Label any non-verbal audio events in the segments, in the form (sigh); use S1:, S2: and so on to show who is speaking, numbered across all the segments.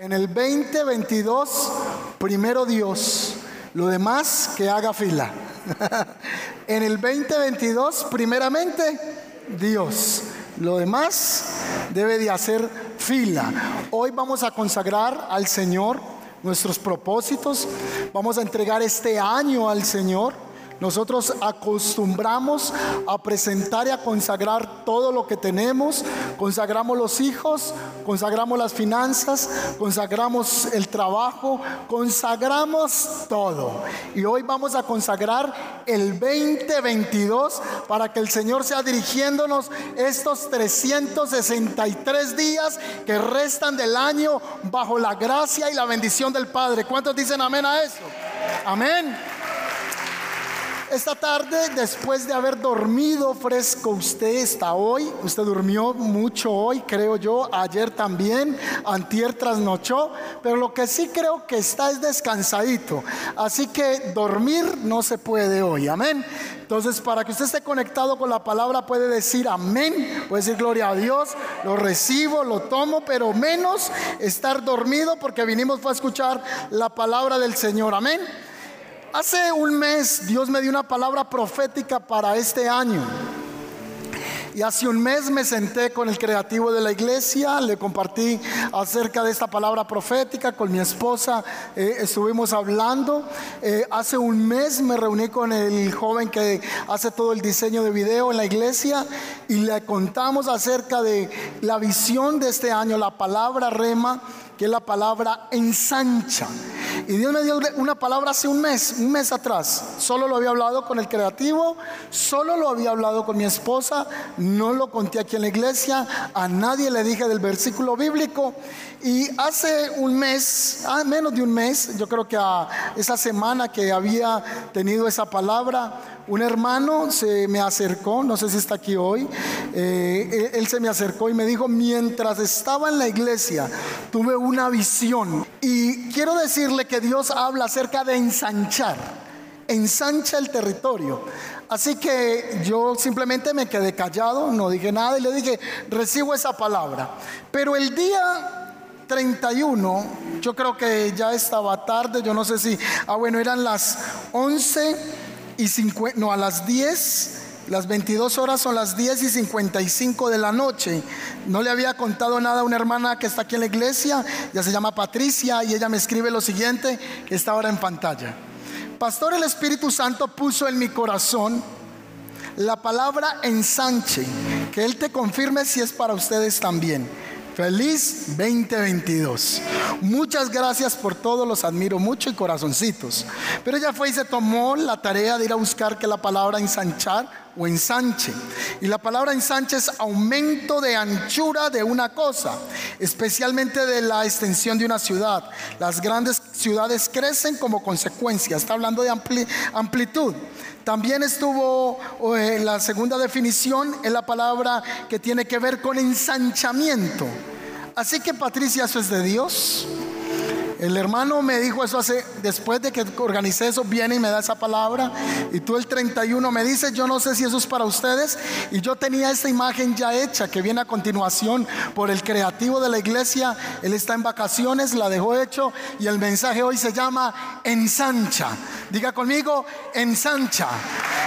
S1: En el 2022, primero Dios, lo demás que haga fila. (laughs) en el 2022, primeramente Dios, lo demás debe de hacer fila. Hoy vamos a consagrar al Señor nuestros propósitos, vamos a entregar este año al Señor nosotros acostumbramos a presentar y a consagrar todo lo que tenemos. Consagramos los hijos, consagramos las finanzas, consagramos el trabajo, consagramos todo. Y hoy vamos a consagrar el 2022 para que el Señor sea dirigiéndonos estos 363 días que restan del año bajo la gracia y la bendición del Padre. ¿Cuántos dicen amén a eso? Amén. Esta tarde, después de haber dormido fresco, usted está hoy, usted durmió mucho hoy, creo yo, ayer también, antier trasnochó, pero lo que sí creo que está es descansadito. Así que dormir no se puede hoy, amén. Entonces, para que usted esté conectado con la palabra, puede decir amén, puede decir gloria a Dios, lo recibo, lo tomo, pero menos estar dormido porque vinimos a escuchar la palabra del Señor, amén. Hace un mes Dios me dio una palabra profética para este año. Y hace un mes me senté con el creativo de la iglesia, le compartí acerca de esta palabra profética con mi esposa, eh, estuvimos hablando. Eh, hace un mes me reuní con el joven que hace todo el diseño de video en la iglesia y le contamos acerca de la visión de este año, la palabra rema, que es la palabra ensancha. Y Dios me dio una palabra hace un mes, un mes atrás. Solo lo había hablado con el creativo, solo lo había hablado con mi esposa, no lo conté aquí en la iglesia, a nadie le dije del versículo bíblico. Y hace un mes, ah, menos de un mes, yo creo que a esa semana que había tenido esa palabra, un hermano se me acercó, no sé si está aquí hoy, eh, él se me acercó y me dijo, mientras estaba en la iglesia, tuve una visión. Y quiero decirle que Dios habla acerca de ensanchar, ensancha el territorio. Así que yo simplemente me quedé callado, no dije nada y le dije, recibo esa palabra. Pero el día 31, yo creo que ya estaba tarde, yo no sé si, ah bueno, eran las 11 y no, a las 10, las 22 horas son las 10 y 55 de la noche. No le había contado nada a una hermana que está aquí en la iglesia, ya se llama Patricia, y ella me escribe lo siguiente, que está ahora en pantalla. Pastor, el Espíritu Santo puso en mi corazón la palabra ensanche, que Él te confirme si es para ustedes también. Feliz 2022. Muchas gracias por todo, los admiro mucho y corazoncitos. Pero ella fue y se tomó la tarea de ir a buscar que la palabra ensanchar o ensanche. Y la palabra ensanche es aumento de anchura de una cosa, especialmente de la extensión de una ciudad. Las grandes ciudades crecen como consecuencia. Está hablando de amplitud. También estuvo eh, la segunda definición en la palabra que tiene que ver con ensanchamiento. Así que Patricia, eso es de Dios. El hermano me dijo eso hace, después de que organicé eso, viene y me da esa palabra. Y tú el 31 me dices, yo no sé si eso es para ustedes. Y yo tenía esta imagen ya hecha que viene a continuación por el creativo de la iglesia. Él está en vacaciones, la dejó hecho. Y el mensaje hoy se llama ensancha. Diga conmigo, ensancha.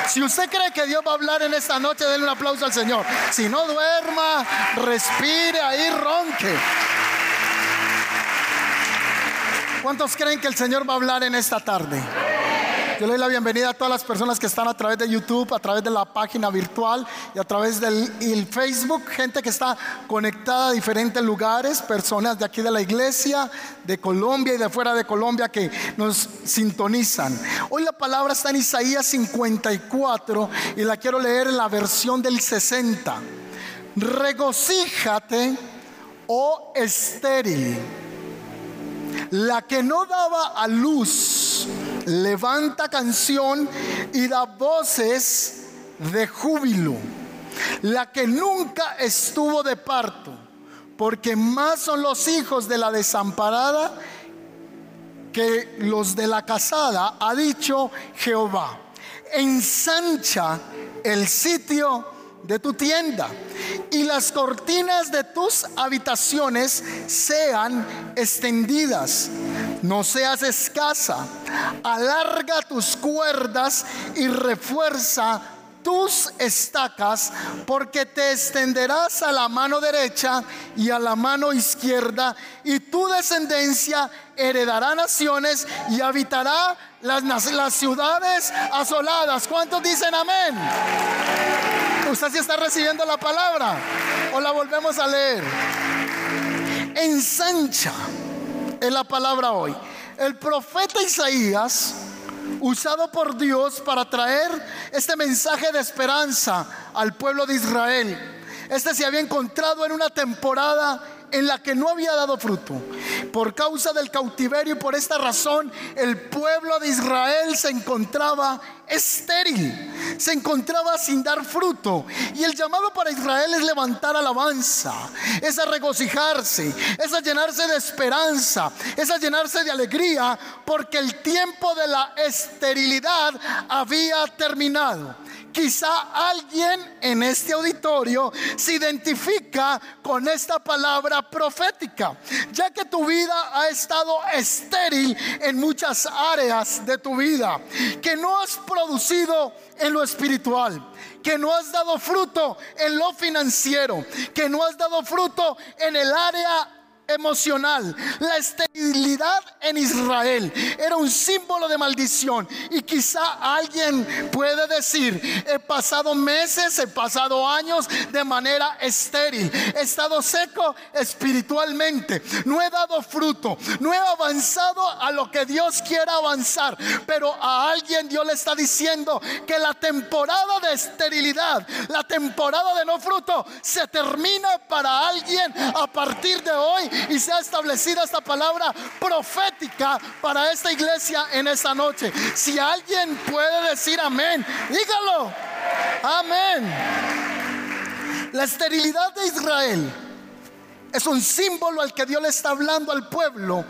S1: Si usted cree que Dios va a hablar en esta noche, denle un aplauso al Señor. Si no duerma, respire ahí, ronque. ¿Cuántos creen que el Señor va a hablar en esta tarde? Yo le doy la bienvenida a todas las personas que están a través de YouTube, a través de la página virtual y a través del Facebook, gente que está conectada a diferentes lugares, personas de aquí de la iglesia, de Colombia y de fuera de Colombia que nos sintonizan. Hoy la palabra está en Isaías 54 y la quiero leer en la versión del 60. Regocíjate, oh estéril la que no daba a luz levanta canción y da voces de júbilo. La que nunca estuvo de parto, porque más son los hijos de la desamparada que los de la casada, ha dicho Jehová. Ensancha el sitio de tu tienda y las cortinas de tus habitaciones sean extendidas. No seas escasa, alarga tus cuerdas y refuerza tus estacas, porque te extenderás a la mano derecha y a la mano izquierda, y tu descendencia heredará naciones y habitará las, ciudades asoladas. ¿Cuántos dicen amén? ¿Usted sí está recibiendo la palabra? ¿O la volvemos a leer? Ensancha es la palabra hoy. El profeta Isaías usado por Dios para traer este mensaje de esperanza al pueblo de Israel. Este se había encontrado en una temporada en la que no había dado fruto. Por causa del cautiverio y por esta razón el pueblo de Israel se encontraba estéril, se encontraba sin dar fruto. Y el llamado para Israel es levantar alabanza, es a regocijarse, es a llenarse de esperanza, es a llenarse de alegría, porque el tiempo de la esterilidad había terminado. Quizá alguien en este auditorio se identifica con esta palabra profética, ya que tu vida ha estado estéril en muchas áreas de tu vida, que no has producido en lo espiritual, que no has dado fruto en lo financiero, que no has dado fruto en el área emocional. La esterilidad en Israel era un símbolo de maldición. Y quizá alguien puede decir, he pasado meses, he pasado años de manera estéril. He estado seco espiritualmente. No he dado fruto. No he avanzado a lo que Dios quiera avanzar. Pero a alguien Dios le está diciendo que la temporada de esterilidad, la temporada de no fruto, se termina para alguien a partir de hoy y se ha establecido esta palabra profética para esta iglesia en esta noche. Si alguien puede decir amén, dígalo. Amén. La esterilidad de Israel es un símbolo al que Dios le está hablando al pueblo.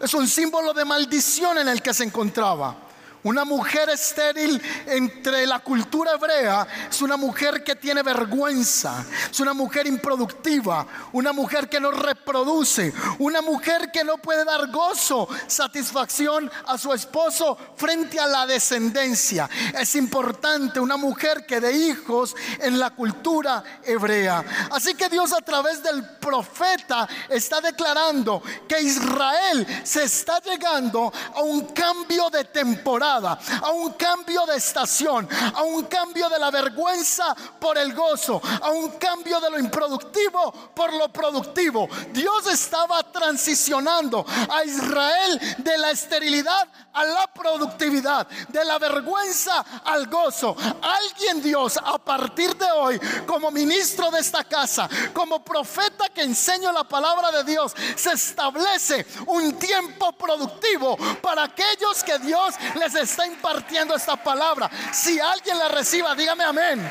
S1: Es un símbolo de maldición en el que se encontraba. Una mujer estéril entre la cultura hebrea es una mujer que tiene vergüenza, es una mujer improductiva, una mujer que no reproduce, una mujer que no puede dar gozo, satisfacción a su esposo frente a la descendencia. Es importante una mujer que dé hijos en la cultura hebrea. Así que Dios a través del profeta está declarando que Israel se está llegando a un cambio de temporada a un cambio de estación, a un cambio de la vergüenza por el gozo, a un cambio de lo improductivo por lo productivo. Dios estaba transicionando a Israel de la esterilidad a la productividad, de la vergüenza al gozo. Alguien Dios a partir de hoy, como ministro de esta casa, como profeta que enseño la palabra de Dios, se establece un tiempo productivo para aquellos que Dios les está impartiendo esta palabra. Si alguien la reciba, dígame amén.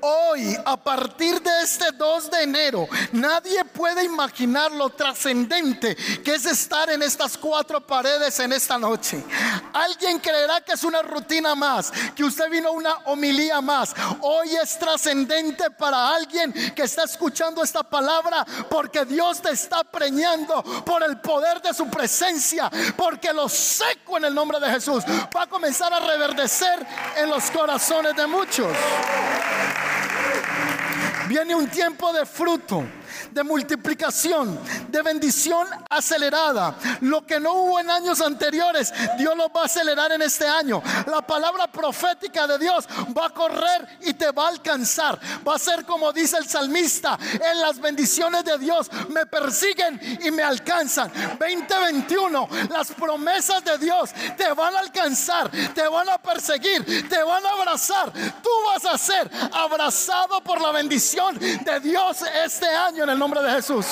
S1: Hoy, a partir de este 2 de enero, nadie puede imaginar lo trascendente que es estar en estas cuatro paredes en esta noche. Alguien creerá que es una rutina más, que usted vino a una homilía más. Hoy es trascendente para alguien que está escuchando esta palabra porque Dios te está preñando por el poder de su presencia, porque lo seco en el nombre de Jesús va a comenzar a reverdecer en los corazones de muchos. Viene un tiempo de fruto de multiplicación, de bendición acelerada. Lo que no hubo en años anteriores, Dios lo va a acelerar en este año. La palabra profética de Dios va a correr y te va a alcanzar. Va a ser como dice el salmista, en las bendiciones de Dios me persiguen y me alcanzan. 2021, las promesas de Dios te van a alcanzar, te van a perseguir, te van a abrazar. Tú vas a ser abrazado por la bendición de Dios este año en el de Jesús.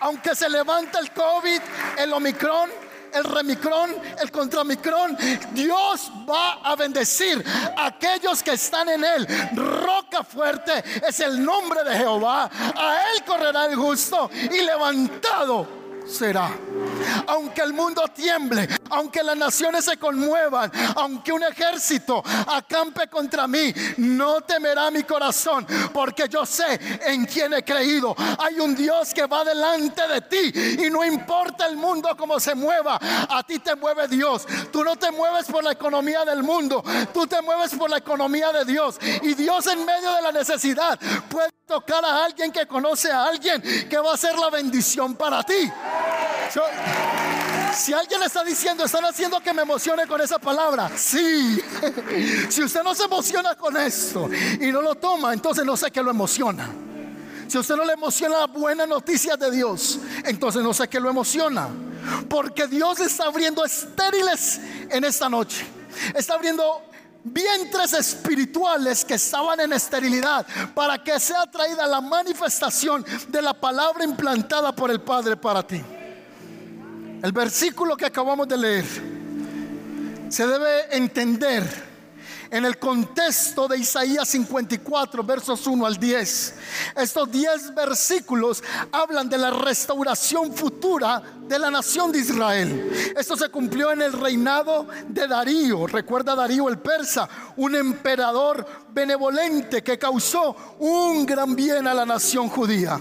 S1: Aunque se levanta el COVID, el Omicron, el remicrón, el contramicrón, Dios va a bendecir a aquellos que están en él. Roca fuerte es el nombre de Jehová. A él correrá el justo y levantado será. Aunque el mundo tiemble, aunque las naciones se conmuevan, aunque un ejército acampe contra mí, no temerá mi corazón, porque yo sé en quién he creído. Hay un Dios que va delante de ti y no importa el mundo como se mueva, a ti te mueve Dios. Tú no te mueves por la economía del mundo, tú te mueves por la economía de Dios. Y Dios en medio de la necesidad puede tocar a alguien que conoce a alguien que va a ser la bendición para ti. Si alguien le está diciendo, están haciendo que me emocione con esa palabra, sí. (laughs) Si usted no se emociona con esto y no lo toma, entonces no sé qué lo emociona. Si usted no le emociona la buena noticia de Dios, entonces no sé qué lo emociona. Porque Dios está abriendo estériles en esta noche. Está abriendo vientres espirituales que estaban en esterilidad para que sea traída la manifestación de la palabra implantada por el Padre para ti. El versículo que acabamos de leer se debe entender en el contexto de Isaías 54, versos 1 al 10. Estos 10 versículos hablan de la restauración futura de la nación de Israel. Esto se cumplió en el reinado de Darío. Recuerda Darío el persa, un emperador benevolente que causó un gran bien a la nación judía.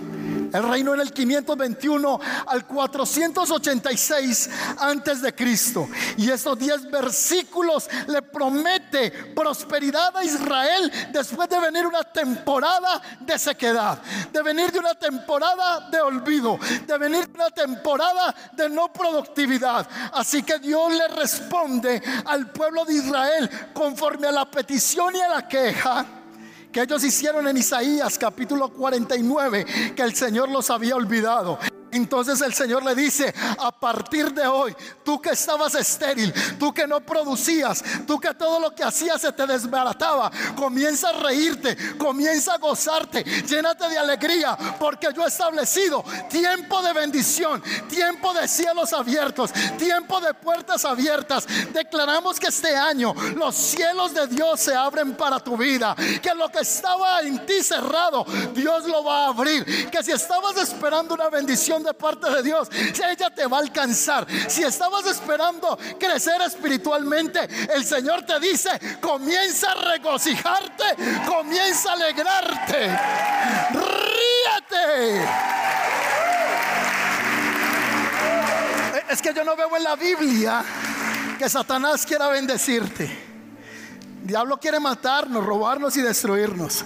S1: El reino en el 521 al 486 antes de Cristo. Y estos 10 versículos le promete prosperidad a Israel después de venir una temporada de sequedad, de venir de una temporada de olvido, de venir de una temporada de no productividad. Así que Dios le responde al pueblo de Israel conforme a la petición y a la queja que ellos hicieron en Isaías capítulo 49, que el Señor los había olvidado. Entonces el Señor le dice, a partir de hoy, tú que estabas estéril, tú que no producías, tú que todo lo que hacías se te desbarataba, comienza a reírte, comienza a gozarte, llénate de alegría, porque yo he establecido tiempo de bendición, tiempo de cielos abiertos, tiempo de puertas abiertas. Declaramos que este año los cielos de Dios se abren para tu vida, que lo que estaba en ti cerrado, Dios lo va a abrir, que si estabas esperando una bendición, de parte de Dios, ella te va a alcanzar. Si estabas esperando crecer espiritualmente, el Señor te dice, comienza a regocijarte, comienza a alegrarte. Ríete. Es que yo no veo en la Biblia que Satanás quiera bendecirte. diablo quiere matarnos, robarnos y destruirnos.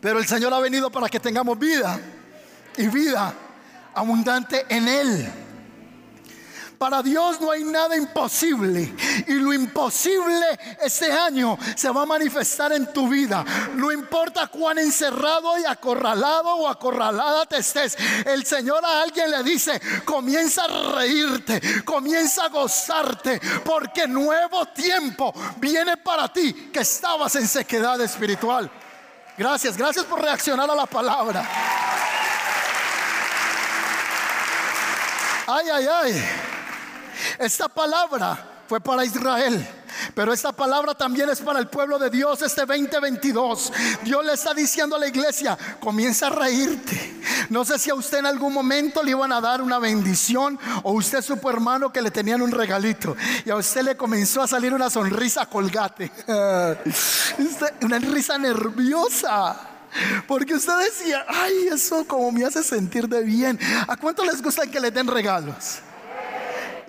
S1: Pero el Señor ha venido para que tengamos vida y vida abundante en Él. Para Dios no hay nada imposible. Y lo imposible este año se va a manifestar en tu vida. No importa cuán encerrado y acorralado o acorralada te estés. El Señor a alguien le dice, comienza a reírte, comienza a gozarte, porque nuevo tiempo viene para ti que estabas en sequedad espiritual. Gracias, gracias por reaccionar a la palabra. Ay, ay, ay. Esta palabra fue para Israel. Pero esta palabra también es para el pueblo de Dios este 2022. Dios le está diciendo a la iglesia, comienza a reírte. No sé si a usted en algún momento le iban a dar una bendición o usted supo hermano que le tenían un regalito y a usted le comenzó a salir una sonrisa colgate. (laughs) una risa nerviosa. Porque usted decía, ay, eso como me hace sentir de bien. ¿A cuánto les gusta que le den regalos?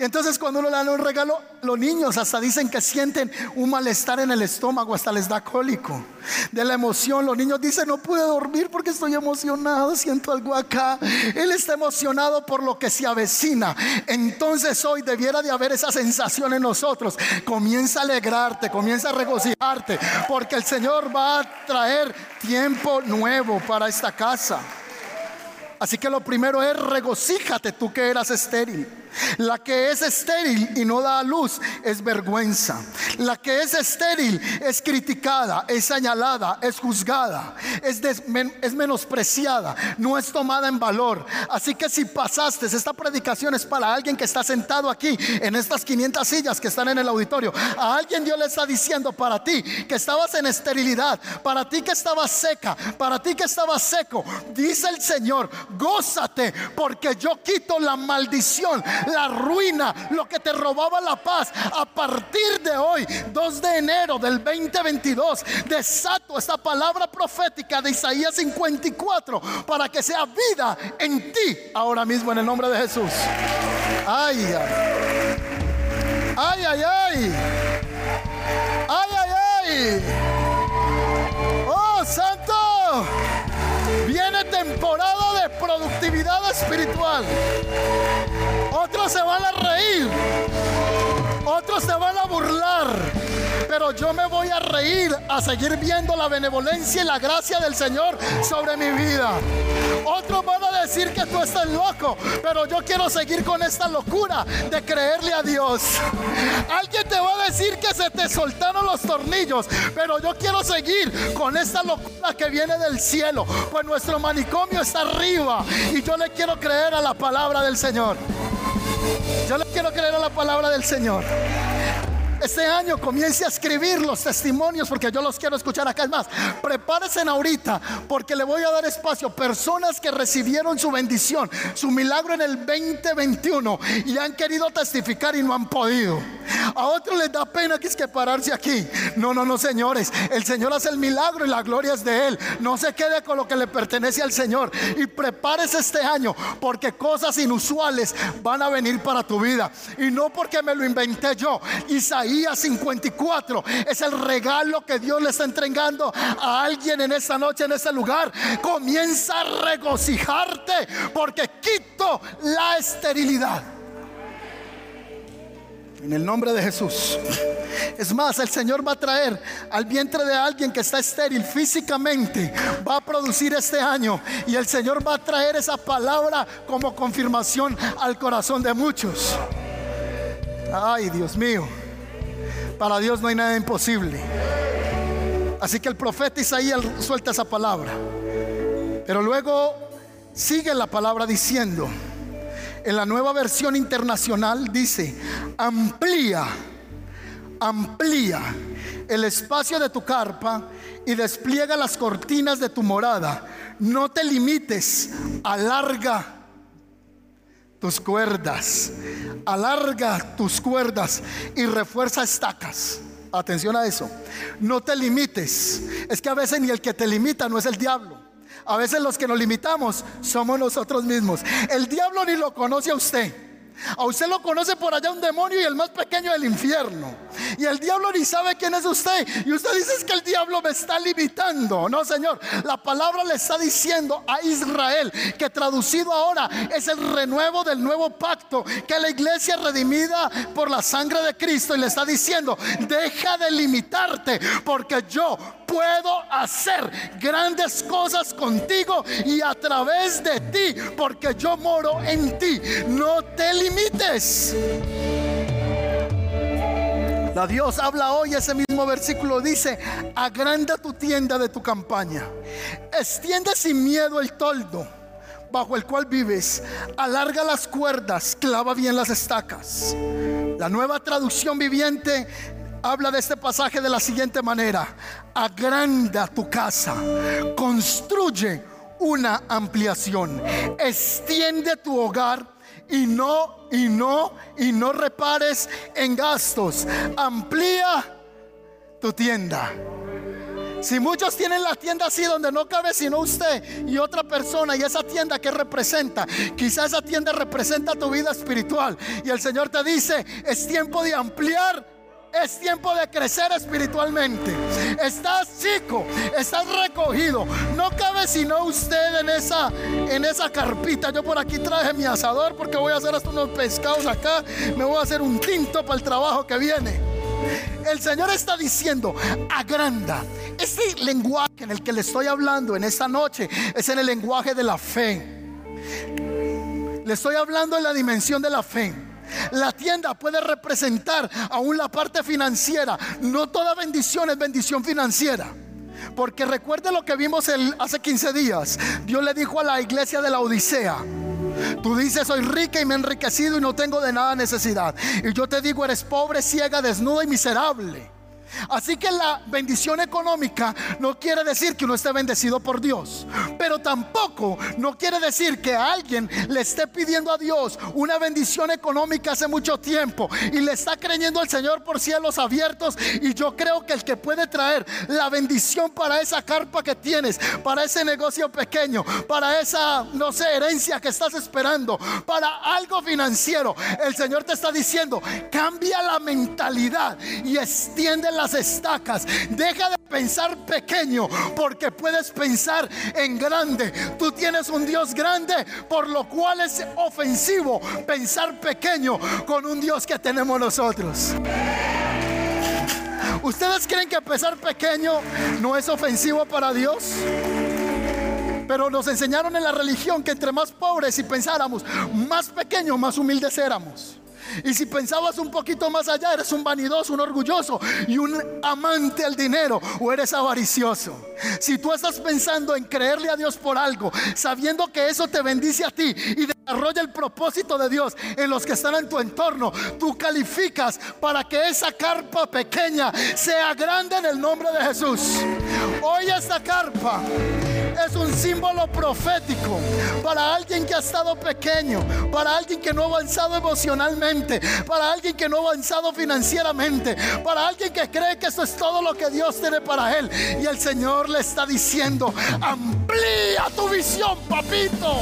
S1: Entonces cuando uno le da un regalo, los niños hasta dicen que sienten un malestar en el estómago, hasta les da cólico. De la emoción, los niños dicen, no pude dormir porque estoy emocionado, siento algo acá. Él está emocionado por lo que se avecina. Entonces hoy debiera de haber esa sensación en nosotros. Comienza a alegrarte, comienza a regocijarte, porque el Señor va a traer tiempo nuevo para esta casa. Así que lo primero es regocíjate tú que eras estéril. La que es estéril y no da a luz es vergüenza. La que es estéril es criticada, es señalada, es juzgada, es, es menospreciada, no es tomada en valor. Así que si pasaste, esta predicación es para alguien que está sentado aquí en estas 500 sillas que están en el auditorio. A alguien Dios le está diciendo para ti que estabas en esterilidad, para ti que estabas seca, para ti que estabas seco. Dice el Señor, gózate porque yo quito la maldición la ruina, lo que te robaba la paz. A partir de hoy, 2 de enero del 2022, desato esta palabra profética de Isaías 54 para que sea vida en ti ahora mismo en el nombre de Jesús. Ay, ay, ay, ay, ay, ay, ay. Oh, santo. Viene temporada productividad espiritual. Otros se van a reír. Otros se van a burlar. Pero yo me voy a reír, a seguir viendo la benevolencia y la gracia del Señor sobre mi vida. Otros van a decir que tú estás loco, pero yo quiero seguir con esta locura de creerle a Dios. Alguien te va a decir que se te soltaron los tornillos, pero yo quiero seguir con esta locura que viene del cielo, pues nuestro manicomio está arriba y yo le quiero creer a la palabra del Señor. Yo le quiero creer a la palabra del Señor este año comience a escribir los testimonios porque yo los quiero escuchar acá. Es más, prepárense ahorita porque le voy a dar espacio. Personas que recibieron su bendición, su milagro en el 2021 y han querido testificar y no han podido. A otros les da pena que es que pararse aquí. No, no, no, señores. El Señor hace el milagro y la gloria es de Él. No se quede con lo que le pertenece al Señor. Y prepárese este año porque cosas inusuales van a venir para tu vida. Y no porque me lo inventé yo. Isaías 54 es el regalo que Dios le está entregando a alguien en esta noche, en este lugar. Comienza a regocijarte porque quito la esterilidad. En el nombre de Jesús. Es más, el Señor va a traer al vientre de alguien que está estéril físicamente. Va a producir este año. Y el Señor va a traer esa palabra como confirmación al corazón de muchos. Ay, Dios mío. Para Dios no hay nada imposible. Así que el profeta Isaías suelta esa palabra. Pero luego sigue la palabra diciendo, en la nueva versión internacional dice, amplía, amplía el espacio de tu carpa y despliega las cortinas de tu morada. No te limites, alarga tus cuerdas, alarga tus cuerdas y refuerza estacas. Atención a eso. No te limites. Es que a veces ni el que te limita no es el diablo. A veces los que nos limitamos somos nosotros mismos. El diablo ni lo conoce a usted. A usted lo conoce por allá un demonio y el más pequeño del infierno. Y el diablo ni sabe quién es usted. Y usted dice que el diablo me está limitando. No, Señor. La palabra le está diciendo a Israel que traducido ahora es el renuevo del nuevo pacto. Que la iglesia redimida por la sangre de Cristo. Y le está diciendo, deja de limitarte porque yo puedo hacer grandes cosas contigo y a través de ti, porque yo moro en ti. No te limites. La Dios habla hoy, ese mismo versículo dice, agranda tu tienda de tu campaña, extiende sin miedo el toldo bajo el cual vives, alarga las cuerdas, clava bien las estacas. La nueva traducción viviente habla de este pasaje de la siguiente manera. Agranda tu casa, construye una ampliación, extiende tu hogar y no, y no, y no repares en gastos. Amplía tu tienda. Si muchos tienen la tienda así donde no cabe sino usted y otra persona y esa tienda que representa, quizá esa tienda representa tu vida espiritual y el Señor te dice, es tiempo de ampliar es tiempo de crecer espiritualmente. Estás chico, estás recogido. No cabe sino usted en esa, en esa carpita. Yo por aquí traje mi asador porque voy a hacer hasta unos pescados acá. Me voy a hacer un tinto para el trabajo que viene. El Señor está diciendo, agranda. Este lenguaje en el que le estoy hablando en esta noche es en el lenguaje de la fe Le estoy hablando en la dimensión de la fe. La tienda puede representar aún la parte financiera. No toda bendición es bendición financiera. Porque recuerde lo que vimos hace 15 días. Dios le dijo a la iglesia de la Odisea. Tú dices, soy rica y me he enriquecido y no tengo de nada necesidad. Y yo te digo, eres pobre, ciega, desnuda y miserable. Así que la bendición económica no quiere decir que uno esté bendecido por Dios, pero tampoco no quiere decir que alguien le esté pidiendo a Dios una bendición económica hace mucho tiempo y le está creyendo al Señor por cielos abiertos. Y yo creo que el que puede traer la bendición para esa carpa que tienes, para ese negocio pequeño, para esa, no sé, herencia que estás esperando, para algo financiero, el Señor te está diciendo, cambia la mentalidad y extiende la las estacas. Deja de pensar pequeño porque puedes pensar en grande. Tú tienes un Dios grande, por lo cual es ofensivo pensar pequeño con un Dios que tenemos nosotros. ¿Ustedes creen que pensar pequeño no es ofensivo para Dios? Pero nos enseñaron en la religión que entre más pobres y pensáramos, más pequeños, más humildes éramos. Y si pensabas un poquito más allá, eres un vanidoso, un orgulloso y un amante al dinero o eres avaricioso. Si tú estás pensando en creerle a Dios por algo, sabiendo que eso te bendice a ti y desarrolla el propósito de Dios en los que están en tu entorno, tú calificas para que esa carpa pequeña sea grande en el nombre de Jesús. Hoy esta carpa es un símbolo profético para alguien que ha estado pequeño, para alguien que no ha avanzado emocionalmente, para alguien que no ha avanzado financieramente, para alguien que cree que eso es todo lo que Dios tiene para él. Y el Señor le está diciendo, amplía tu visión, papito,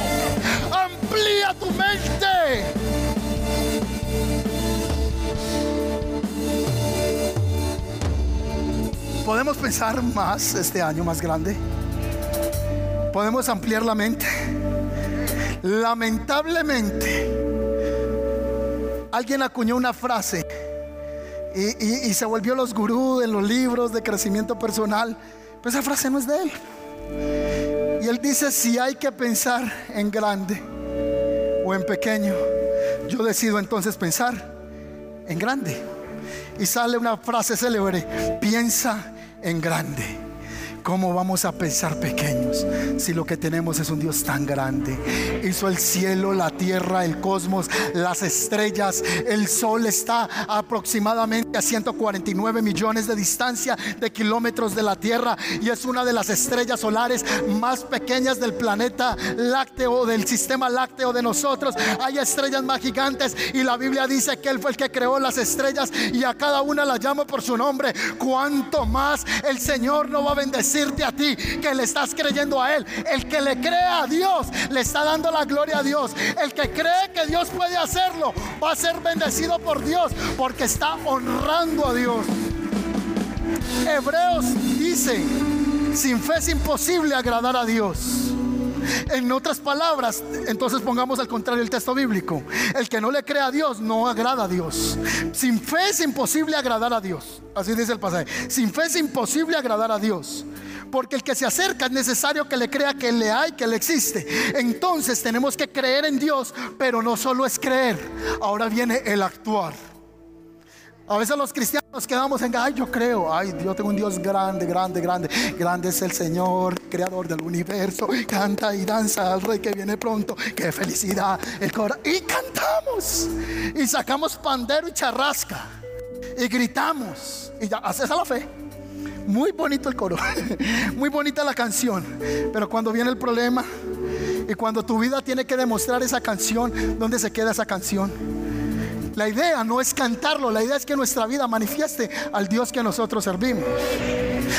S1: amplía tu mente. ¿Podemos pensar más este año más grande? Podemos ampliar la mente. Lamentablemente, alguien acuñó una frase y, se volvió los gurús en los libros de crecimiento personal. Pero esa frase no es de él. Y él dice, si hay que pensar en grande o en pequeño, yo decido entonces pensar en grande. Y sale una frase célebre, piensa en grande. ¿Cómo vamos a pensar pequeños si lo que tenemos es un Dios tan grande? Hizo el cielo, la tierra, el cosmos, las estrellas. El sol está aproximadamente a 149 millones de distancia de kilómetros de la tierra y es una de las estrellas solares más pequeñas del planeta lácteo, del sistema lácteo de nosotros. Hay estrellas más gigantes y la Biblia dice que Él fue el que creó las estrellas y a cada una la llamo por su nombre. Cuanto más el Señor no va a bendecir decirte a ti que le estás creyendo a Él. El que le cree a Dios le está dando la gloria a Dios. El que cree que Dios puede hacerlo va a ser bendecido por Dios porque está honrando a Dios. Hebreos dice, sin fe es imposible agradar a Dios. En otras palabras, entonces pongamos al contrario el texto bíblico. El que no le cree a Dios no agrada a Dios. Sin fe es imposible agradar a Dios. Así dice el pasaje. Sin fe es imposible agradar a Dios. Porque el que se acerca es necesario que le crea que le hay, que le existe. Entonces tenemos que creer en Dios, pero no solo es creer. Ahora viene el actuar. A veces los cristianos quedamos en, ay, yo creo, ay, yo tengo un Dios grande, grande, grande. Grande es el Señor, creador del universo. Canta y danza al rey que viene pronto. Qué felicidad el. Y cantamos. Y sacamos pandero y charrasca. Y gritamos. Y ya, haces a la fe. Muy bonito el coro. (laughs) Muy bonita la canción. Pero cuando viene el problema y cuando tu vida tiene que demostrar esa canción, ¿dónde se queda esa canción? La idea no es cantarlo, la idea es que nuestra vida manifieste al Dios que nosotros servimos.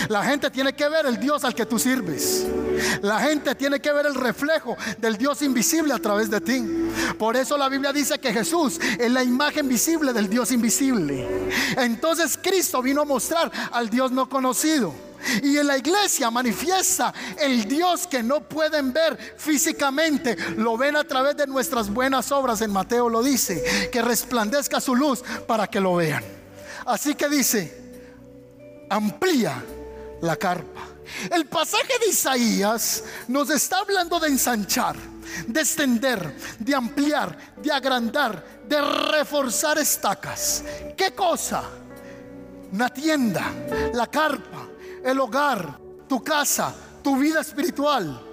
S1: La gente tiene que ver el Dios al que tú sirves. La gente tiene que ver el reflejo del Dios invisible a través de ti. Por eso la Biblia dice que Jesús es la imagen visible del Dios invisible. Entonces Cristo vino a mostrar al Dios no conocido. Y en la iglesia manifiesta el Dios que no pueden ver físicamente. Lo ven a través de nuestras buenas obras. En Mateo lo dice. Que resplandezca su luz para que lo vean. Así que dice, amplía la carpa. El pasaje de Isaías nos está hablando de ensanchar, de extender, de ampliar, de agrandar, de reforzar estacas. ¿Qué cosa? Una tienda, la carpa, el hogar, tu casa, tu vida espiritual.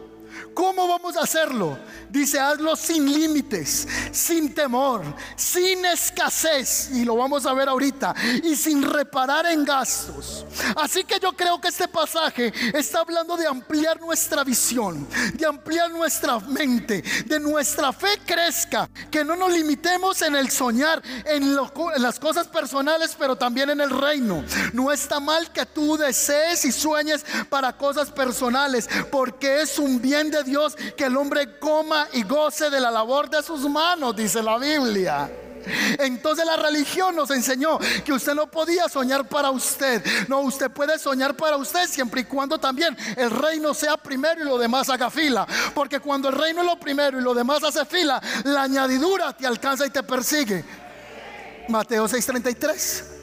S1: ¿Cómo vamos a hacerlo? Dice, hazlo sin límites, sin temor, sin escasez, y lo vamos a ver ahorita, y sin reparar en gastos. Así que yo creo que este pasaje está hablando de ampliar nuestra visión, de ampliar nuestra mente, de nuestra fe crezca, que no nos limitemos en el soñar, en, las cosas personales, pero también en el reino. No está mal que tú desees y sueñes para cosas personales, porque es un bien de Dios que el hombre coma y goce de la labor de sus manos, dice la Biblia. Entonces la religión nos enseñó que usted no podía soñar para usted. No, usted puede soñar para usted siempre y cuando también el reino sea primero y lo demás haga fila. Porque cuando el reino es lo primero y lo demás hace fila, la añadidura te alcanza y te persigue. Mateo 6:33.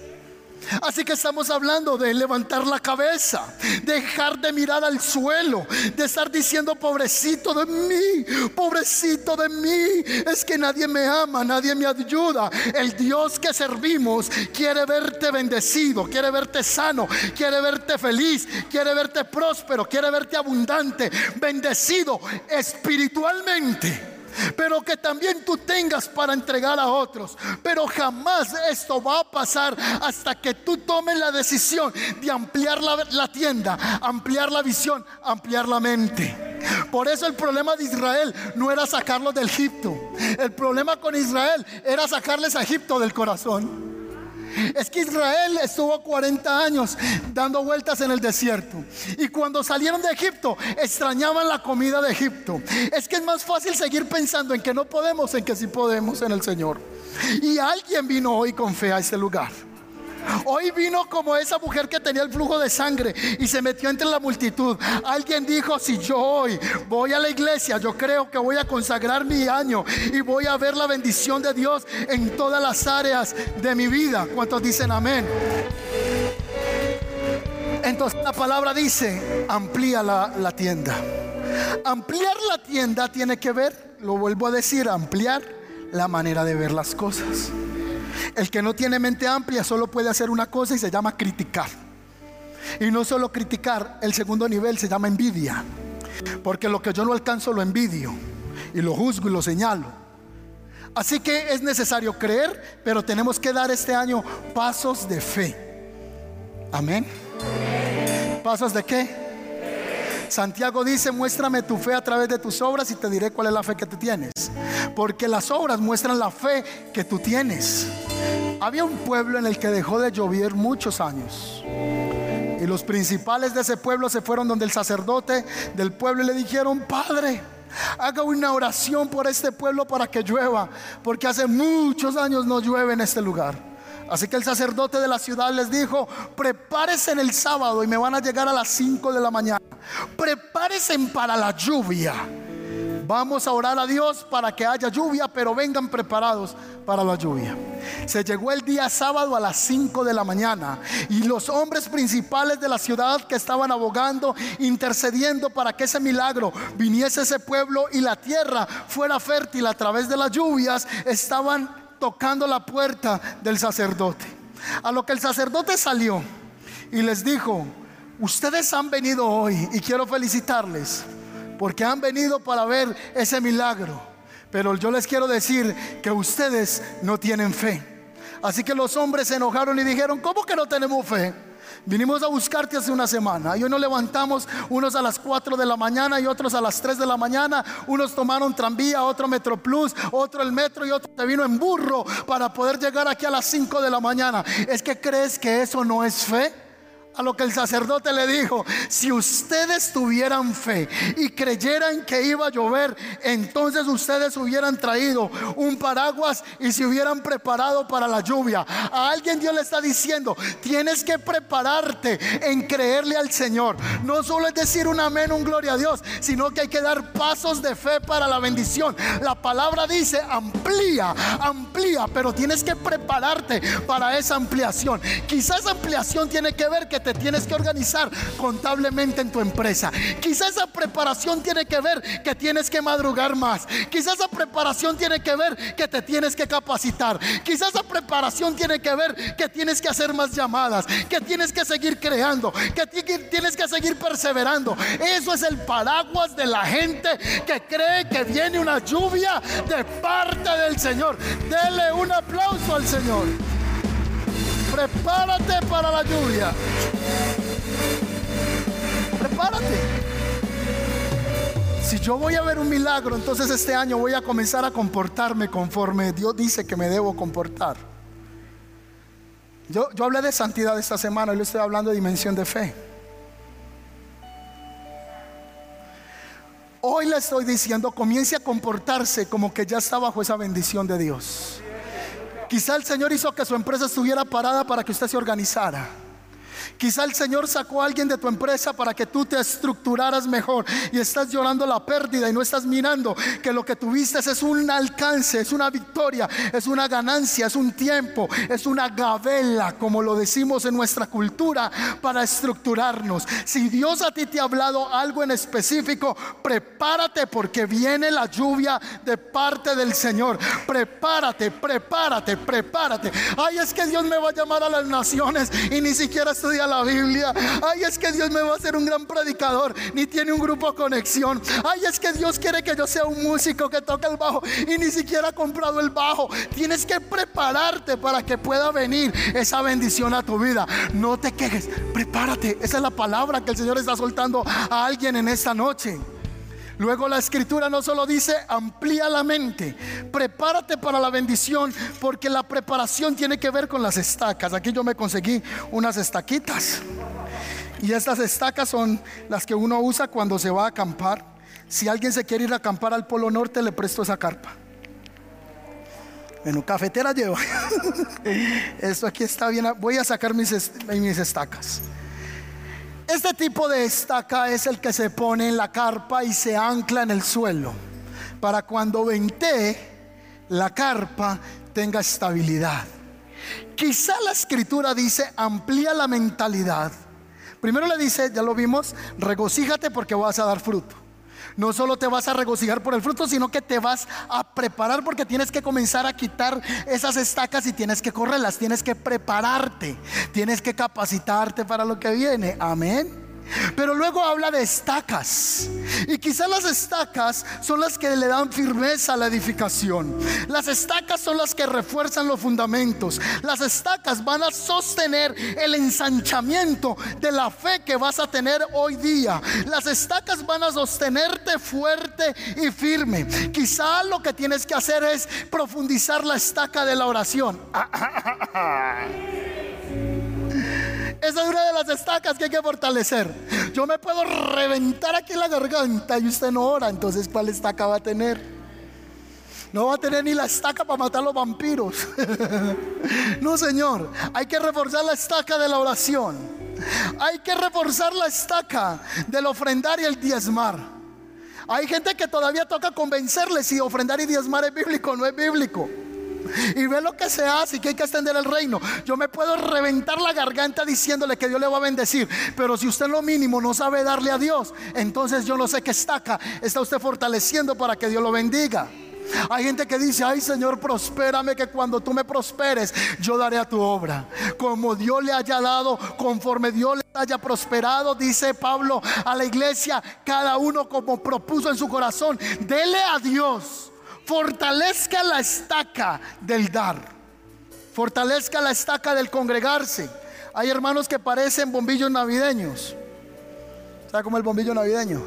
S1: Así que estamos hablando de levantar la cabeza, dejar de mirar al suelo, de estar diciendo, pobrecito de mí, pobrecito de mí, es que nadie me ama, nadie me ayuda. El Dios que servimos quiere verte bendecido, quiere verte sano, quiere verte feliz, quiere verte próspero, quiere verte abundante, bendecido espiritualmente pero que también tú tengas para entregar a otros. Pero jamás esto va a pasar hasta que tú tomes la decisión de ampliar la, tienda, ampliar la visión, ampliar la mente. Por eso el problema de Israel no era sacarlos del Egipto. El problema con Israel era sacarles a Egipto del corazón. Es que Israel estuvo 40 años dando vueltas en el desierto. Y cuando salieron de Egipto, extrañaban la comida de Egipto. Es que es más fácil seguir pensando en que no podemos, en que sí podemos en el Señor. Y alguien vino hoy con fe a este lugar. Hoy vino como esa mujer que tenía el flujo de sangre y se metió entre la multitud. Alguien dijo, si yo hoy voy a la iglesia, yo creo que voy a consagrar mi año y voy a ver la bendición de Dios en todas las áreas de mi vida. ¿Cuántos dicen amén? Entonces la palabra dice, amplía la, la tienda. Ampliar la tienda tiene que ver, lo vuelvo a decir, ampliar la manera de ver las cosas. El que no tiene mente amplia solo puede hacer una cosa y se llama criticar. Y no solo criticar, el segundo nivel se llama envidia. Porque lo que yo no alcanzo lo envidio y lo juzgo y lo señalo. Así que es necesario creer, pero tenemos que dar este año pasos de fe. Amén. ¿Pasos de qué? Santiago dice, muéstrame tu fe a través de tus obras y te diré cuál es la fe que tú tienes. Porque las obras muestran la fe que tú tienes. Había un pueblo en el que dejó de llover muchos años. Y los principales de ese pueblo se fueron donde el sacerdote del pueblo le dijeron, Padre, haga una oración por este pueblo para que llueva, porque hace muchos años no llueve en este lugar. Así que el sacerdote de la ciudad les dijo, prepárense en el sábado y me van a llegar a las 5 de la mañana. Prepárense para la lluvia. Vamos a orar a Dios para que haya lluvia, pero vengan preparados para la lluvia. Se llegó el día sábado a las 5 de la mañana y los hombres principales de la ciudad que estaban abogando, intercediendo para que ese milagro viniese a ese pueblo y la tierra fuera fértil a través de las lluvias, estaban tocando la puerta del sacerdote. A lo que el sacerdote salió y les dijo, ustedes han venido hoy y quiero felicitarles porque han venido para ver ese milagro. Pero yo les quiero decir que ustedes no tienen fe. Así que los hombres se enojaron y dijeron, ¿cómo que no tenemos fe? Vinimos a buscarte hace una semana y hoy nos levantamos unos a las 4 de la mañana y otros a las 3 de la mañana. Unos tomaron tranvía, otro Metro Plus, otro el metro y otro se vino en burro para poder llegar aquí a las 5 de la mañana. ¿Es que crees que eso no es fe? A lo que el sacerdote le dijo, si ustedes tuvieran fe y creyeran que iba a llover, entonces ustedes hubieran traído un paraguas y se hubieran preparado para la lluvia. A alguien Dios le está diciendo, tienes que prepararte en creerle al Señor. No solo es decir un amén, un gloria a Dios, sino que hay que dar pasos de fe para la bendición. La palabra dice, amplía, amplía, pero tienes que prepararte para esa ampliación. Quizás ampliación tiene que ver que te tienes que organizar contablemente en tu empresa. Quizás esa preparación tiene que ver que tienes que madrugar más. Quizás esa preparación tiene que ver que te tienes que capacitar. Quizás esa preparación tiene que ver que tienes que hacer más llamadas, que tienes que seguir creando, que tienes que seguir perseverando. Eso es el paraguas de la gente que cree que viene una lluvia de parte del Señor. Dele un aplauso al Señor. Prepárate para la lluvia. Prepárate. Si yo voy a ver un milagro, entonces este año voy a comenzar a comportarme conforme Dios dice que me debo comportar. Yo, yo hablé de santidad esta semana y le estoy hablando de dimensión de fe. Hoy le estoy diciendo, comience a comportarse como que ya está bajo esa bendición de Dios. Quizá el Señor hizo que su empresa estuviera parada para que usted se organizara. Quizá el Señor sacó a alguien de tu empresa para que tú te estructuraras mejor y estás llorando la pérdida y no estás mirando que lo que tuviste es un alcance, es una victoria, es una ganancia, es un tiempo, es una gavela, como lo decimos en nuestra cultura, para estructurarnos. Si Dios a ti te ha hablado algo en específico, prepárate porque viene la lluvia de parte del Señor. Prepárate, prepárate, prepárate. Ay, es que Dios me va a llamar a las naciones y ni siquiera estudia la Biblia. Ay, es que Dios me va a hacer un gran predicador, ni tiene un grupo conexión. Ay, es que Dios quiere que yo sea un músico que toque el bajo y ni siquiera ha comprado el bajo. Tienes que prepararte para que pueda venir esa bendición a tu vida. No te quejes, prepárate. Esa es la palabra que el Señor está soltando a alguien en esta noche. Luego la escritura no solo dice amplía la mente, prepárate para la bendición, porque la preparación tiene que ver con las estacas. Aquí yo me conseguí unas estaquitas. Y estas estacas son las que uno usa cuando se va a acampar. Si alguien se quiere ir a acampar al Polo Norte, le presto esa carpa. Bueno, cafetera lleva. (laughs) Esto aquí está bien. Voy a sacar mis, mis estacas. Este tipo de estaca es el que se pone en la carpa y se ancla en el suelo para cuando ventee la carpa tenga estabilidad. Quizá la escritura dice amplía la mentalidad. Primero le dice, ya lo vimos, regocíjate porque vas a dar fruto. No solo te vas a regocijar por el fruto, sino que te vas a preparar porque tienes que comenzar a quitar esas estacas y tienes que correrlas, tienes que prepararte, tienes que capacitarte para lo que viene. Amén. Pero luego habla de estacas. Y quizás las estacas son las que le dan firmeza a la edificación. Las estacas son las que refuerzan los fundamentos. Las estacas van a sostener el ensanchamiento de la fe que vas a tener hoy día. Las estacas van a sostenerte fuerte y firme. Quizá lo que tienes que hacer es profundizar la estaca de la oración. (laughs) Esa es una de las estacas que hay que fortalecer. Yo me puedo reventar aquí la garganta y usted no ora, entonces ¿cuál estaca va a tener? No va a tener ni la estaca para matar a los vampiros. (laughs) no, Señor. Hay que reforzar la estaca de la oración. Hay que reforzar la estaca del ofrendar y el diezmar. Hay gente que todavía toca convencerle si ofrendar y diezmar es bíblico o no es bíblico y ve lo que se hace y que hay que extender el reino. Yo me puedo reventar la garganta diciéndole que Dios le va a bendecir, pero si usted lo mínimo no sabe darle a Dios, entonces yo no sé qué estaca está usted fortaleciendo para que Dios lo bendiga. Hay gente que dice, ay Señor, prospérame que cuando tú me prosperes, yo daré a tu obra. Como Dios le haya dado, conforme Dios le haya prosperado, dice Pablo a la iglesia, cada uno como propuso en su corazón, dele a Dios fortalezca la estaca del dar, fortalezca la estaca del congregarse. Hay hermanos que parecen bombillos navideños. ¿Sabe cómo el bombillo navideño?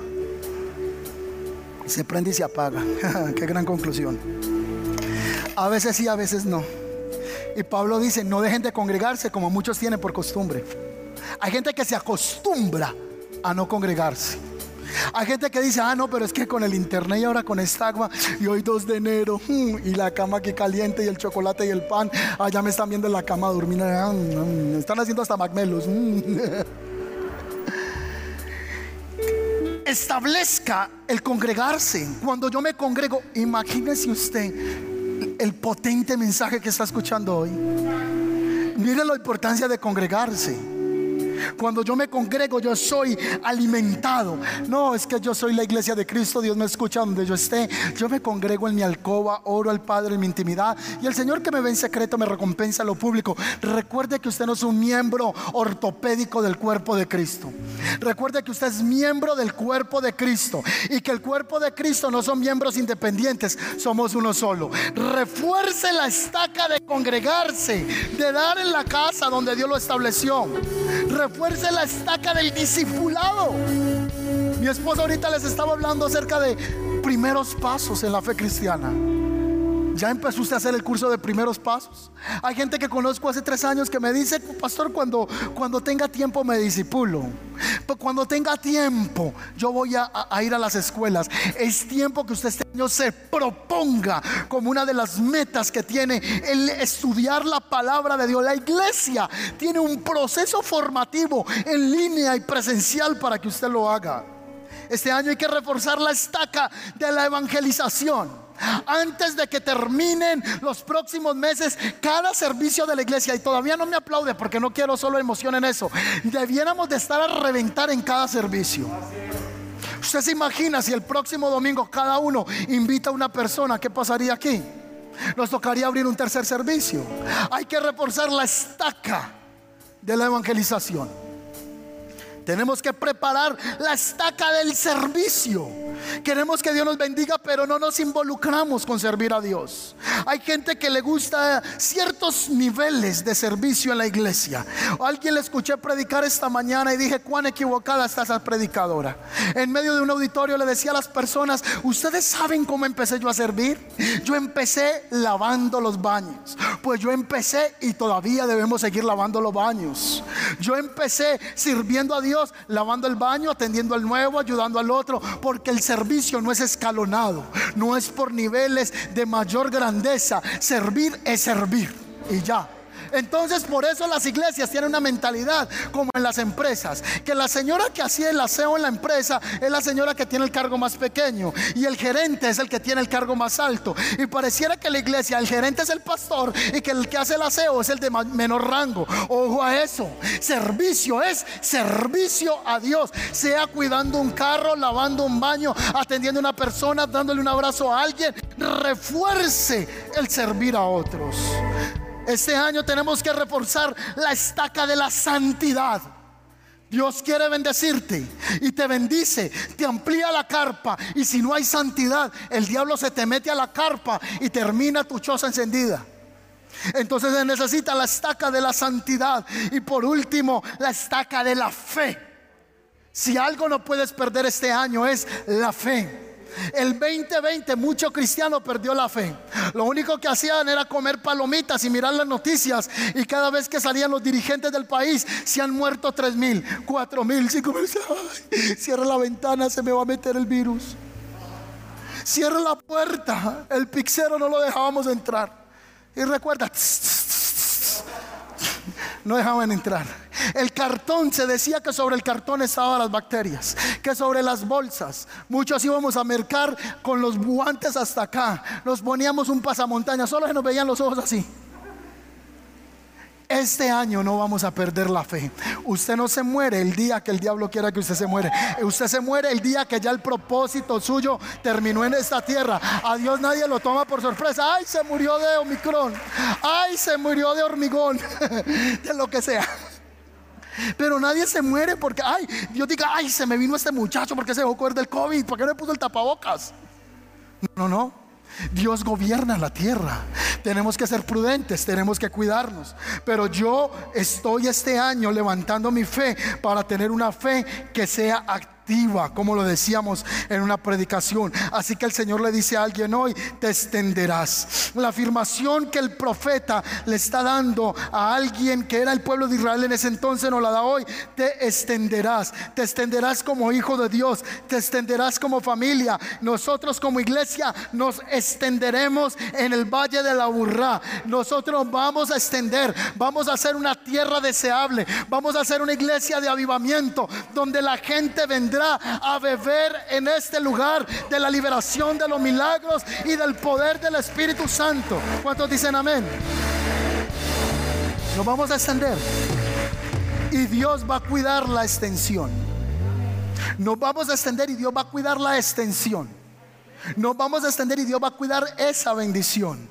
S1: Se prende y se apaga. (laughs) Qué gran conclusión. A veces sí, a veces no. Y Pablo dice, no dejen de congregarse como muchos tienen por costumbre. Hay gente que se acostumbra a no congregarse. Hay gente que dice, ah, no, pero es que con el internet y ahora con esta agua, y hoy 2 de enero, mm, y la cama que caliente, y el chocolate y el pan, allá me están viendo en la cama durmiendo, ah, mm, mm, están haciendo hasta magmelos. (laughs) Establezca el congregarse. Cuando yo me congrego, imagínese usted el potente mensaje que está escuchando hoy. Mire la importancia de congregarse. Cuando yo me congrego, yo soy alimentado. No, es que yo soy la iglesia de Cristo, Dios me escucha donde yo esté. Yo me congrego en mi alcoba, oro al Padre en mi intimidad. Y el Señor que me ve en secreto me recompensa lo público. Recuerde que usted no es un miembro ortopédico del cuerpo de Cristo. Recuerde que usted es miembro del cuerpo de Cristo. Y que el cuerpo de Cristo no son miembros independientes, somos uno solo. Refuerce la estaca de congregarse, de dar en la casa donde Dios lo estableció. Refuerce la estaca del discipulado. Mi esposa ahorita les estaba hablando acerca de primeros pasos en la fe cristiana. ¿Ya empezó usted a hacer el curso de primeros pasos? Hay gente que conozco hace tres años que me dice, pastor, cuando, cuando tenga tiempo me disipulo. Pero cuando tenga tiempo, yo voy a, a, ir a las escuelas. Es tiempo que usted este año se proponga como una de las metas que tiene el estudiar la palabra de Dios. La iglesia tiene un proceso formativo en línea y presencial para que usted lo haga. Este año hay que reforzar la estaca de la evangelización antes de que terminen los próximos meses cada servicio de la iglesia. Y todavía no me aplaude porque no quiero solo emoción en eso. Debiéramos de estar a reventar en cada servicio. Usted se imagina si el próximo domingo cada uno invita a una persona, ¿qué pasaría aquí? Nos tocaría abrir un tercer servicio. Hay que reforzar la estaca de la evangelización. Tenemos que preparar la estaca del servicio. Queremos que Dios nos bendiga, pero no nos involucramos con servir a Dios. Hay gente que le gusta ciertos niveles de servicio en la iglesia. alguien le escuché predicar esta mañana y dije, cuán equivocada está esa predicadora. En medio de un auditorio le decía a las personas, ¿ustedes saben cómo empecé yo a servir? Yo empecé lavando los baños. Pues yo empecé y todavía debemos seguir lavando los baños. Yo empecé sirviendo a Dios lavando el baño, atendiendo al nuevo, ayudando al otro, porque el servicio no es escalonado, no es por niveles de mayor grandeza. Servir es servir y ya. Entonces por eso las iglesias tienen una mentalidad como en las empresas, que la señora que hacía el aseo en la empresa es la señora que tiene el cargo más pequeño y el gerente es el que tiene el cargo más alto. Y pareciera que la iglesia, el gerente es el pastor y que el que hace el aseo es el de menor rango. Ojo a eso, servicio es servicio a Dios, sea cuidando un carro, lavando un baño, atendiendo a una persona, dándole un abrazo a alguien, refuerce el servir a otros. Este año tenemos que reforzar la estaca de la santidad. Dios quiere bendecirte y te bendice, te amplía la carpa y si no hay santidad, el diablo se te mete a la carpa y termina tu choza encendida. Entonces se necesita la estaca de la santidad y por último la estaca de la fe. Si algo no puedes perder este año es la fe. El 2020 mucho cristiano perdió la fe. Lo único que hacían era comer palomitas y mirar las noticias. Y cada vez que salían los dirigentes del país, se han muerto 3 mil, 4 mil, 5 mil. Cierra la ventana, se me va a meter el virus. Cierra la puerta. El pixero no lo dejábamos entrar. Y recuerda, no dejaban entrar. El cartón, se decía que sobre el cartón estaban las bacterias, que sobre las bolsas. Muchos íbamos a mercar con los guantes hasta acá. Nos poníamos un pasamontaña, solo se nos veían los ojos así. Este año no vamos a perder la fe. Usted no se muere el día que el diablo quiera que usted se muere. Usted se muere el día que ya el propósito suyo terminó en esta tierra. A Dios nadie lo toma por sorpresa. Ay, se murió de Omicron. Ay, se murió de hormigón. (laughs) de lo que sea. Pero nadie se muere porque, ay, Dios diga, ay, se me vino este muchacho porque se dejó del COVID. ¿Por qué no le puso el tapabocas? No, no. Dios gobierna la tierra. Tenemos que ser prudentes, tenemos que cuidarnos. Pero yo estoy este año levantando mi fe para tener una fe que sea activa como lo decíamos en una predicación. Así que el Señor le dice a alguien hoy, te extenderás. La afirmación que el profeta le está dando a alguien que era el pueblo de Israel en ese entonces, no la da hoy, te extenderás. Te extenderás como hijo de Dios, te extenderás como familia. Nosotros como iglesia nos extenderemos en el valle de la burra. Nosotros vamos a extender, vamos a hacer una tierra deseable, vamos a hacer una iglesia de avivamiento donde la gente vendrá a beber en este lugar de la liberación de los milagros y del poder del Espíritu Santo. ¿Cuántos dicen amén? Nos vamos a extender. y Dios va a cuidar la extensión. Nos vamos a extender y Dios va a cuidar la extensión. Nos vamos a extender y Dios va a cuidar esa bendición.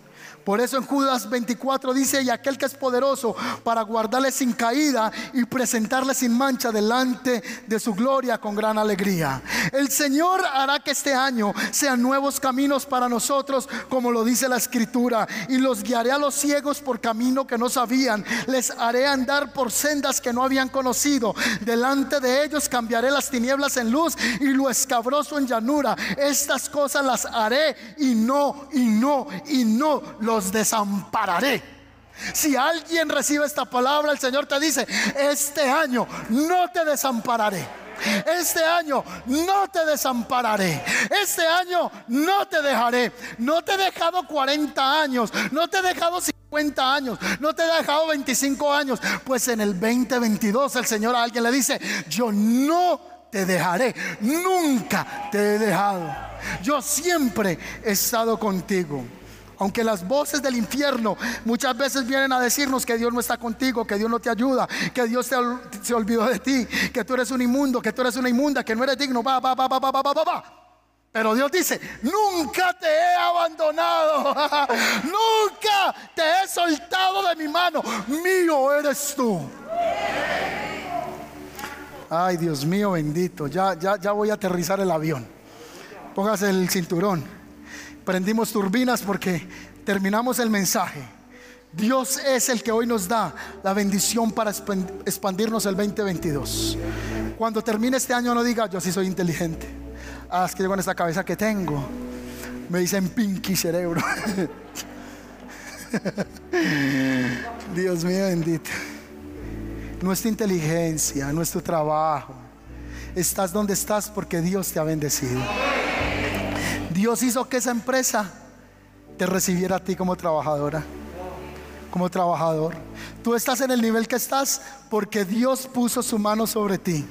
S1: Por eso en Judas 24 dice, y aquel que es poderoso para guardarle sin caída y presentarle sin mancha delante de su gloria con gran alegría. El Señor hará que este año sean nuevos caminos para nosotros, como lo dice la escritura, y los guiaré a los ciegos por camino que no sabían, les haré andar por sendas que no habían conocido. Delante de ellos cambiaré las tinieblas en luz y lo escabroso en llanura. Estas cosas las haré y no, y no, y no lo desampararé. Si alguien recibe esta palabra, el Señor te dice, este año no te desampararé. Este año no te desampararé. Este año no te dejaré. No te he dejado 40 años. No te he dejado 50 años. No te he dejado 25 años. Pues en el 2022 el Señor a alguien le dice, yo no te dejaré. Nunca te he dejado. Yo siempre he estado contigo. Aunque las voces del infierno muchas veces vienen a decirnos que Dios no está contigo, que Dios no te ayuda, que Dios se olvidó de ti, que tú eres un inmundo, que tú eres una inmunda, que no eres digno, va, va, va, va, va, va, va, va. Pero Dios dice, nunca te he abandonado, (laughs) nunca te he soltado de mi mano, mío eres tú. Ay, Dios mío bendito, ya, ya, ya voy a aterrizar el avión. Póngase el cinturón prendimos turbinas porque terminamos el mensaje. Dios es el que hoy nos da la bendición para expandirnos el 2022. Cuando termine este año no diga yo sí soy inteligente. Ah, es que yo con esta cabeza que tengo. Me dicen pinky cerebro. (laughs) Dios mío bendito. Nuestra inteligencia, nuestro trabajo. Estás donde estás porque Dios te ha bendecido. Dios hizo que esa empresa te recibiera a ti como trabajadora, como trabajador. Tú estás en el nivel que estás porque Dios puso su mano sobre ti.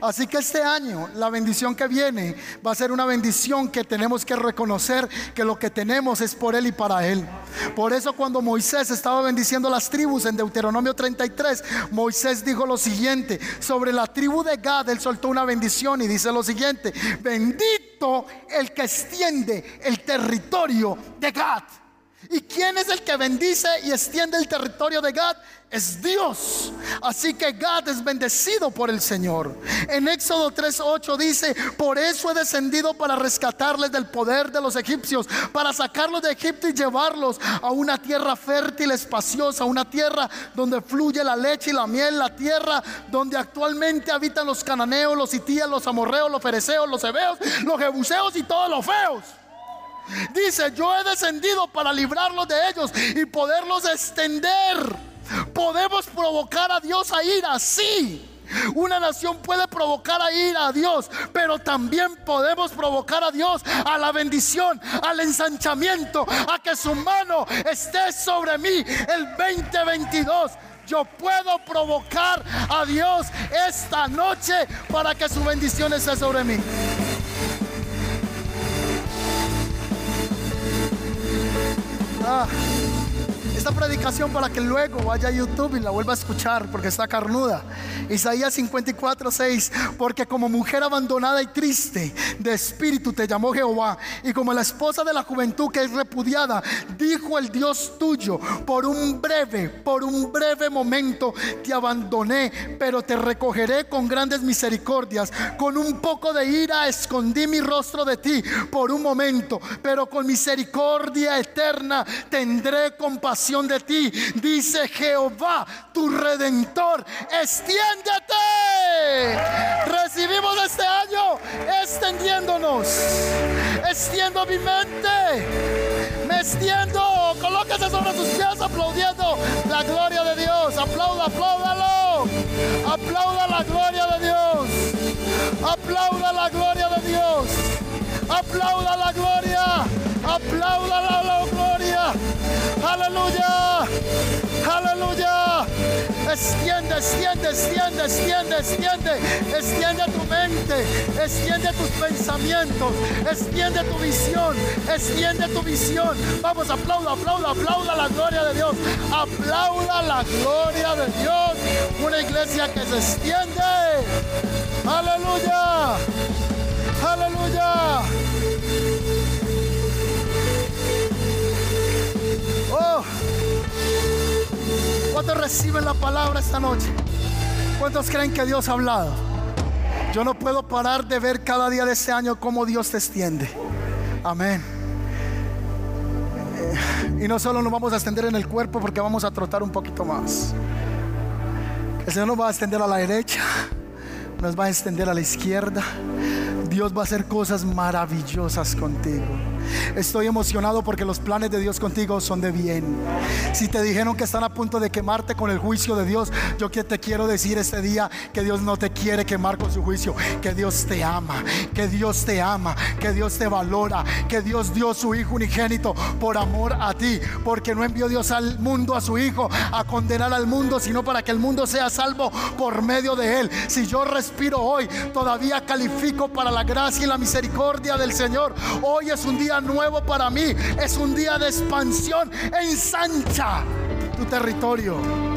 S1: Así que este año la bendición que viene va a ser una bendición que tenemos que reconocer que lo que tenemos es por Él y para Él. Por eso cuando Moisés estaba bendiciendo las tribus en Deuteronomio 33, Moisés dijo lo siguiente, sobre la tribu de Gad, él soltó una bendición y dice lo siguiente, bendito el que extiende el territorio de Gad. ¿Y quién es el que bendice y extiende el territorio de Gad? Es Dios. Así que Gad es bendecido por el Señor. En Éxodo 3:8 dice, por eso he descendido para rescatarles del poder de los egipcios, para sacarlos de Egipto y llevarlos a una tierra fértil, espaciosa, una tierra donde fluye la leche y la miel, la tierra donde actualmente habitan los cananeos, los hitías, los amorreos, los fereceos, los hebeos, los jebuseos y todos los feos. Dice, yo he descendido para librarlos de ellos y poderlos extender. Podemos provocar a Dios a ira, sí. Una nación puede provocar a ira a Dios, pero también podemos provocar a Dios a la bendición, al ensanchamiento, a que su mano esté sobre mí el 2022 yo puedo provocar a Dios esta noche para que su bendición esté sobre mí. Ah, esta predicación para que luego vaya a YouTube y la vuelva a escuchar porque está carnuda. Isaías 54, 6. Porque como mujer abandonada y triste de espíritu te llamó Jehová. Y como la esposa de la juventud que es repudiada, dijo el Dios tuyo, por un breve, por un breve momento te abandoné, pero te recogeré con grandes misericordias. Con un poco de ira escondí mi rostro de ti por un momento, pero con misericordia eterna tendré compasión de ti, dice Jehová, tu redentor, extiéndete. Recibimos este año extendiéndonos. Extiendo mi mente. Me extiendo. Colóquese sobre sus pies aplaudiendo la gloria de Dios. Aplauda, apláudalo. Aplauda la gloria de Dios. Aplauda la gloria de Dios. Aplauda la gloria. Aplauda la gloria. Aleluya. Aleluya. Extiende, extiende, extiende, extiende, extiende. Extiende tu mente. extiende, tus pensamientos, extiende tu visión, extiende tu visión. Vamos, aplauda, aplauda, aplauda la gloria de Dios. Aplauda la gloria de Dios. Una iglesia que se extiende. Aleluya. Aleluya. ¿Cuántos reciben la palabra esta noche? ¿Cuántos creen que Dios ha hablado? Yo no puedo parar de ver cada día de este año cómo Dios te extiende. Amén. Y no solo nos vamos a extender en el cuerpo porque vamos a trotar un poquito más. El Señor nos va a extender a la derecha, nos va a extender a la izquierda. Dios va a hacer cosas maravillosas contigo. Estoy emocionado porque los planes de Dios contigo son de bien. Si te dijeron que están a punto de quemarte con el juicio de Dios, yo que te quiero decir este día que Dios no te quiere quemar con su juicio, que Dios te ama, que Dios te ama, que Dios te valora, que Dios dio su Hijo unigénito por amor a ti, porque no envió Dios al mundo a su Hijo a condenar al mundo, sino para que el mundo sea salvo por medio de él. Si yo respiro hoy, todavía califico para la gracia y la misericordia del Señor. Hoy es un día nuevo para mí. Es un día de expansión. Ensancha tu territorio.